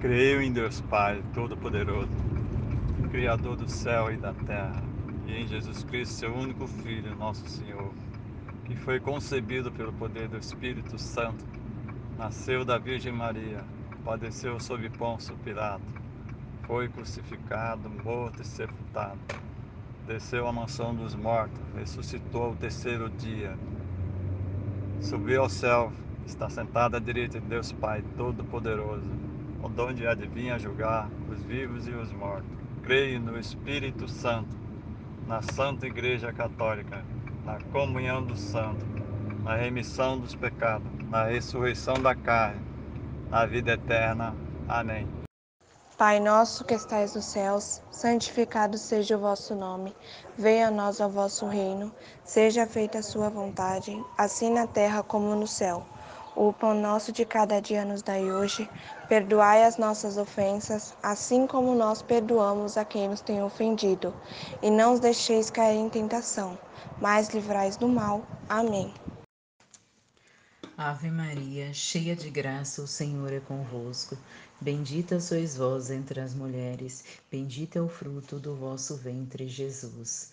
Creio em Deus Pai Todo-Poderoso, Criador do céu e da terra, e em Jesus Cristo, seu único Filho, nosso Senhor, que foi concebido pelo poder do Espírito Santo, nasceu da Virgem Maria, padeceu sob Pôncio Pilato, foi crucificado, morto e sepultado, desceu à mansão dos mortos, ressuscitou ao terceiro dia, subiu ao céu, está sentado à direita de Deus Pai Todo-Poderoso onde adivinha julgar os vivos e os mortos. Creio no Espírito Santo, na Santa Igreja Católica, na comunhão dos santos, na remissão dos pecados, na ressurreição da carne, na vida eterna. Amém. Pai nosso que estais nos céus, santificado seja o vosso nome. Venha a nós o vosso reino. Seja feita a sua vontade, assim na terra como no céu. O pão nosso de cada dia nos dai hoje. Perdoai as nossas ofensas, assim como nós perdoamos a quem nos tem ofendido. E não os deixeis cair em tentação, mas livrais do mal. Amém. Ave Maria, cheia de graça, o Senhor é convosco. Bendita sois vós entre as mulheres, bendito é o fruto do vosso ventre, Jesus.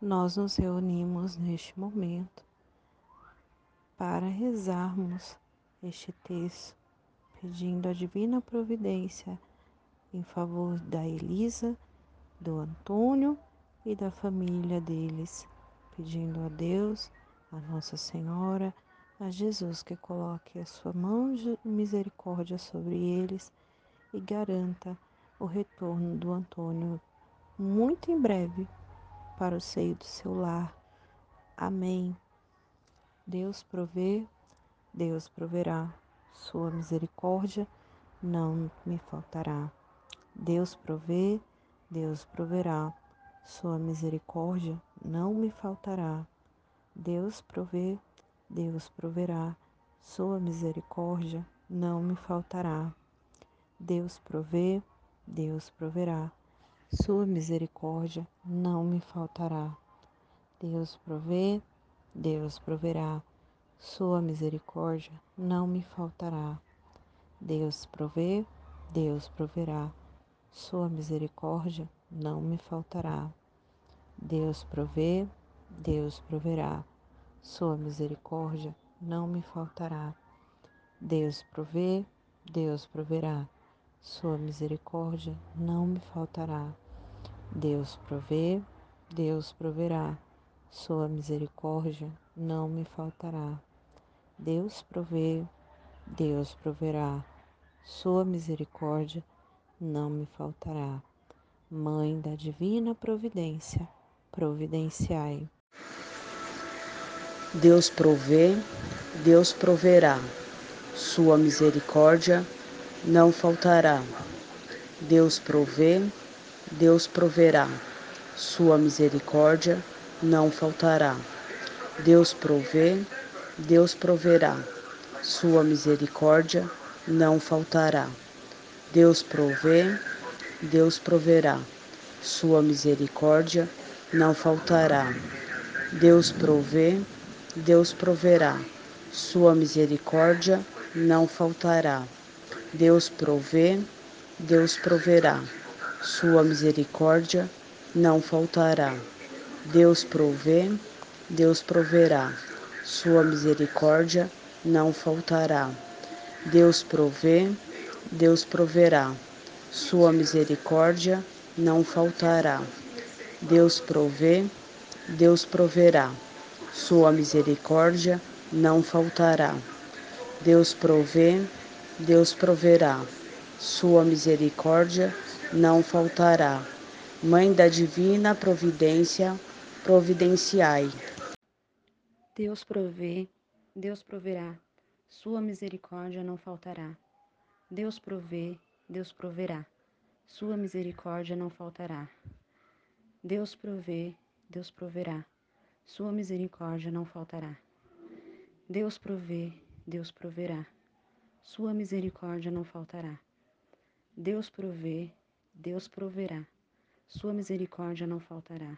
nós nos reunimos neste momento para rezarmos este texto, pedindo a divina providência em favor da Elisa, do Antônio e da família deles, pedindo a Deus, a Nossa Senhora, a Jesus que coloque a sua mão de misericórdia sobre eles e garanta o retorno do Antônio muito em breve para o seio do seu lar. Amém. Deus provê, Deus proverá. Sua misericórdia não me faltará. Deus provê, Deus proverá. Sua misericórdia não me faltará. Deus provê, Deus proverá. Sua misericórdia não me faltará. Deus provê, Deus proverá. Sua misericórdia não me faltará. Deus provê, Deus proverá. Sua misericórdia não me faltará. Deus provê, Deus proverá. Sua misericórdia não me faltará. Deus provê, Deus proverá. Sua misericórdia não me faltará. Deus provê, Deus proverá sua misericórdia não me faltará. Deus provê, Deus proverá. Sua misericórdia não me faltará. Deus provê, Deus proverá. Sua misericórdia não me faltará. Mãe da divina providência, providenciai. Deus provê, Deus proverá. Sua misericórdia não faltará. Deus provê, Deus proverá. Sua misericórdia não faltará. Deus provê, Deus proverá. Sua misericórdia não faltará. Deus provê, Deus proverá. Sua misericórdia não faltará. Deus provê, Deus proverá. Sua misericórdia não faltará. Deus provê, Deus proverá. Sua misericórdia não faltará. Deus provê, Deus proverá. Sua misericórdia não faltará. Deus provê, Deus proverá. Sua misericórdia não faltará. Deus provê, Deus proverá. Sua misericórdia não faltará. Deus provê, Deus proverá. Sua misericórdia não faltará. Mãe da divina providência, providenciai. Deus provê, Deus proverá. Sua misericórdia não faltará. Deus provê, Deus proverá. Sua misericórdia não faltará. Deus provê, Deus proverá. Sua misericórdia não faltará. Deus provê, Deus proverá. Sua misericórdia não faltará. Deus provê, Deus proverá. Sua misericórdia não faltará.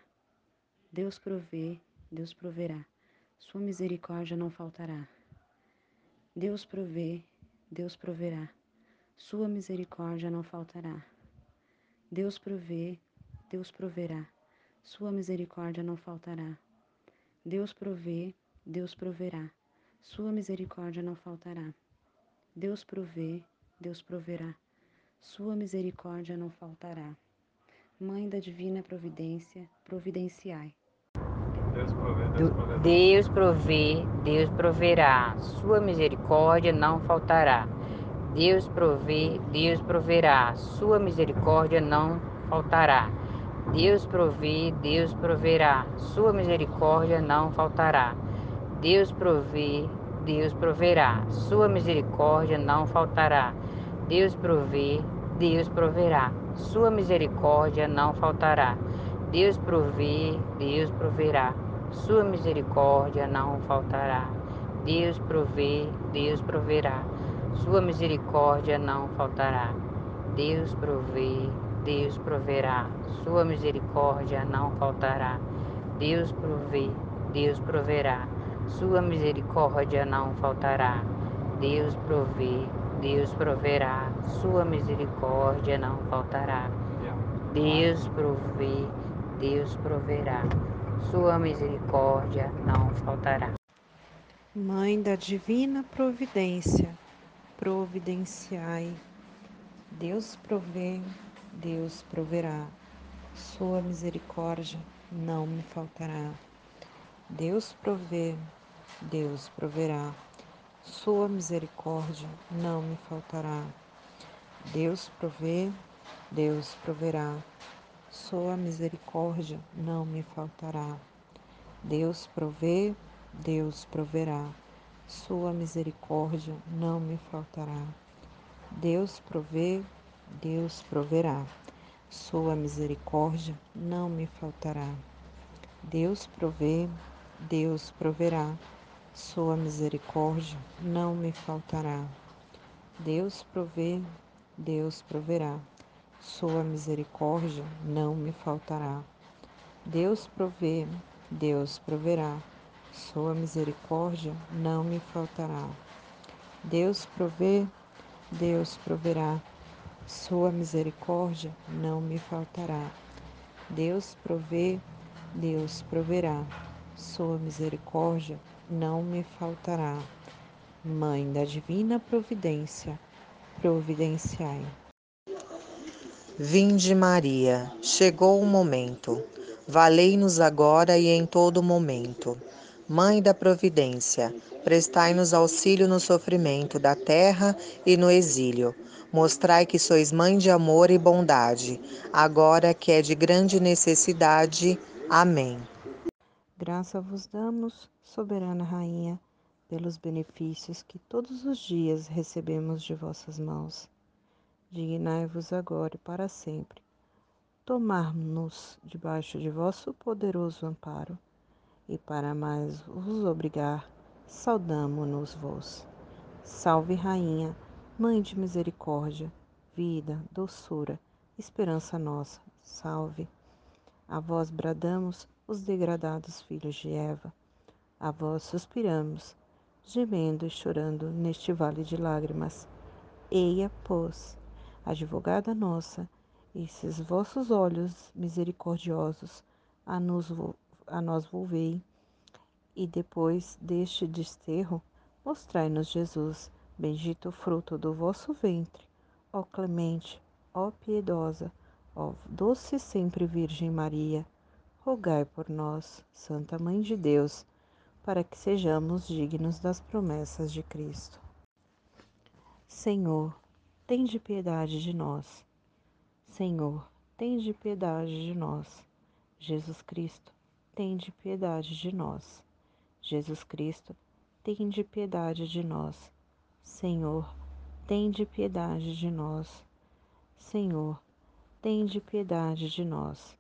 Deus provê, Deus proverá. Sua misericórdia não faltará. Deus provê, Deus proverá. Sua misericórdia não faltará. Deus provê, Deus proverá. Sua misericórdia não faltará. Deus provê, Deus proverá. Sua misericórdia não faltará. Deus provê, Deus proverá. Sua misericórdia não faltará. Mãe da divina providência, providenciai. Deus provê, Deus proverá. Deus provê, Deus proverá. Sua misericórdia não faltará. Deus provê, Deus proverá. Sua misericórdia não faltará. Deus provê, Deus proverá. Sua misericórdia não faltará. Deus provê, Deus proverá. Sua misericórdia não faltará. Deus provê, Deus proverá. Sua misericórdia não faltará. Deus provê, Deus proverá. Sua misericórdia não faltará. Deus provê, Deus proverá. Sua misericórdia não faltará. Deus provê, Deus proverá. Sua misericórdia não faltará. Deus provê, Deus proverá. Sua misericórdia não faltará. Deus provê, Deus proverá. Sua misericórdia não faltará. Deus provê, Deus proverá. Sua misericórdia não faltará. Mãe da divina providência, providenciai. Deus provê, Deus proverá. Sua misericórdia não me faltará. Deus provê, Deus proverá. Sua misericórdia não me faltará. Deus provê, Deus proverá. Sua misericórdia não me faltará. Deus provê, Deus proverá. Sua misericórdia não me faltará. Deus provê, Deus proverá. Sua misericórdia não me faltará. Deus provê, Deus proverá. Sua misericórdia não me faltará. Deus provê, Deus proverá. Sua misericórdia não me faltará. Deus provê, Deus proverá. Sua misericórdia não me faltará. Deus provê, Deus proverá. Sua misericórdia não me faltará. Deus provê, Deus proverá. Sua misericórdia não me faltará. Mãe da divina providência, providenciai. Vinde Maria, chegou o momento. Valei-nos agora e em todo momento. Mãe da Providência, prestai-nos auxílio no sofrimento da terra e no exílio. Mostrai que sois mãe de amor e bondade, agora que é de grande necessidade. Amém. Graça vos damos, soberana Rainha, pelos benefícios que todos os dias recebemos de vossas mãos. Dignai-vos agora e para sempre tomar-nos debaixo de vosso poderoso amparo, e para mais vos obrigar, saudamo-nos vos. Salve, Rainha, Mãe de misericórdia, vida, doçura, esperança nossa, salve. A vós bradamos, os degradados filhos de Eva, a vós suspiramos, gemendo e chorando neste vale de lágrimas. Eia, pois, advogada nossa, esses vossos olhos misericordiosos a, nos, a nós volvei, e depois deste desterro, mostrai-nos Jesus, bendito fruto do vosso ventre, ó clemente, ó piedosa, ó doce sempre Virgem Maria, rogai por nós. Santa Mãe de Deus, para que sejamos dignos das promessas de Cristo. Senhor, tende piedade de nós. Senhor, tende piedade de nós. Jesus Cristo, tende piedade de nós. Jesus Cristo, tende piedade de nós. Senhor, tende piedade de nós. Senhor, tende piedade de nós.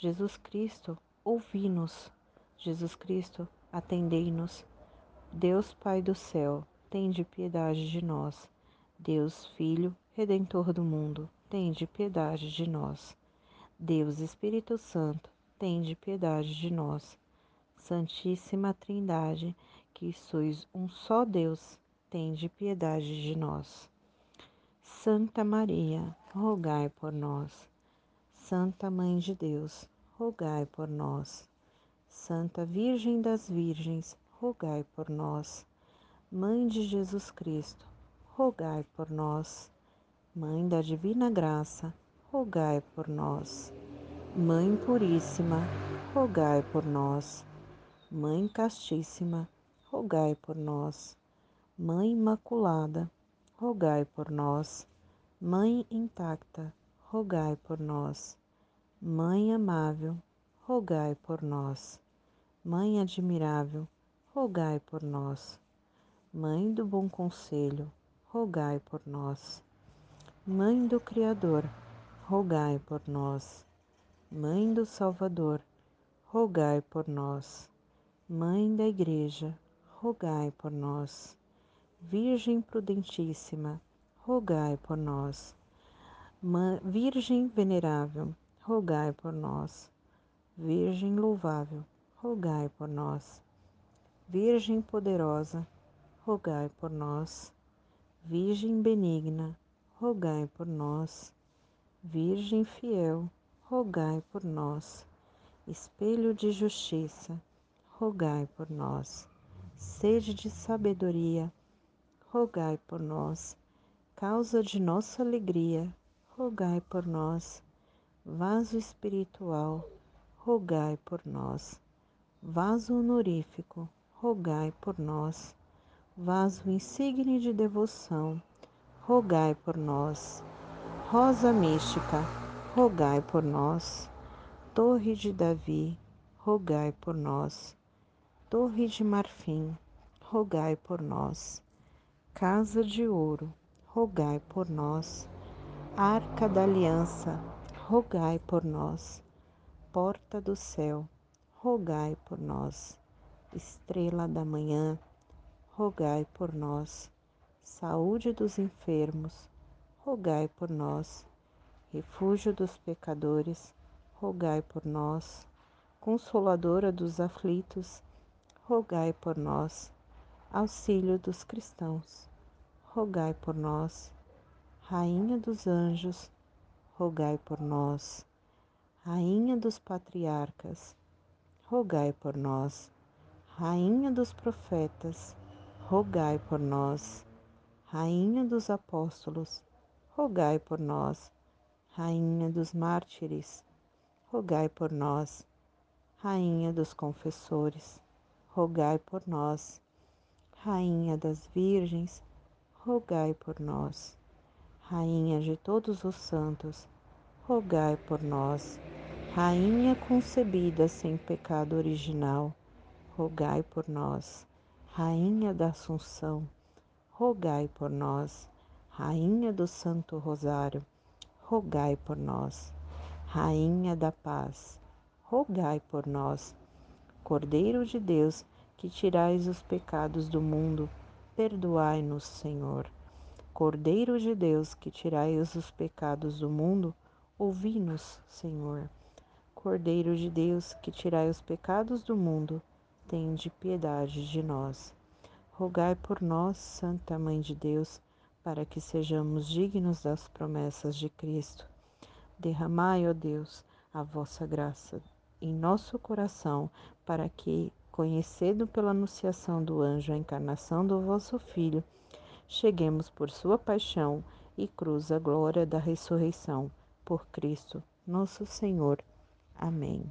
Jesus Cristo, ouvi-nos. Jesus Cristo, atendei-nos. Deus Pai do céu, tende piedade de nós. Deus Filho, Redentor do mundo, tende piedade de nós. Deus Espírito Santo, tende piedade de nós. Santíssima Trindade, que sois um só Deus, tende piedade de nós. Santa Maria, rogai por nós. Santa Mãe de Deus, rogai por nós. Santa Virgem das Virgens, rogai por nós. Mãe de Jesus Cristo, rogai por nós. Mãe da Divina Graça, rogai por nós. Mãe Puríssima, rogai por nós. Mãe Castíssima, rogai por nós. Mãe Imaculada, rogai por nós. Mãe intacta, rogai por nós. Mãe amável, rogai por nós. Mãe admirável, rogai por nós. Mãe do bom conselho, rogai por nós. Mãe do Criador, rogai por nós. Mãe do Salvador, rogai por nós. Mãe da Igreja, rogai por nós. Virgem prudentíssima, rogai por nós. Virgem venerável, rogai por nós. Virgem louvável, rogai por nós. Virgem poderosa, rogai por nós. Virgem benigna, rogai por nós. Virgem fiel, rogai por nós. Espelho de justiça, rogai por nós. Sede de sabedoria, rogai por nós. Causa de nossa alegria, rogai por nós. Vaso espiritual, rogai por nós. Vaso honorífico, rogai por nós. Vaso insigne de devoção, rogai por nós. Rosa mística, rogai por nós. Torre de Davi, rogai por nós. Torre de marfim, rogai por nós. Casa de ouro, rogai por nós. Arca da aliança, rogai por nós. Porta do céu, rogai por nós. Estrela da manhã, rogai por nós. Saúde dos enfermos, rogai por nós. Refúgio dos pecadores, rogai por nós. Consoladora dos aflitos, rogai por nós. Auxílio dos cristãos, rogai por nós. Rainha dos anjos, rogai por nós. Rainha dos patriarcas, rogai por nós. Rainha dos profetas, rogai por nós. Rainha dos apóstolos, rogai por nós. Rainha dos mártires, rogai por nós. Rainha dos confessores, rogai por nós. Rainha das virgens, rogai por nós. Rainha de todos os santos, rogai por nós. Rainha concebida sem pecado original, rogai por nós. Rainha da Assunção, rogai por nós. Rainha do Santo Rosário, rogai por nós. Rainha da Paz, rogai por nós. Cordeiro de Deus, que tirais os pecados do mundo, perdoai-nos, Senhor. Cordeiro de Deus, que tirais os pecados do mundo, ouvi-nos, Senhor. Cordeiro de Deus, que tirai os pecados do mundo, tende piedade de nós. Rogai por nós, Santa Mãe de Deus, para que sejamos dignos das promessas de Cristo. Derramai, ó Deus, a vossa graça em nosso coração, para que, conhecendo pela anunciação do anjo a encarnação do vosso Filho, cheguemos por sua paixão e cruz à glória da ressurreição. Por Cristo, nosso Senhor. Amém.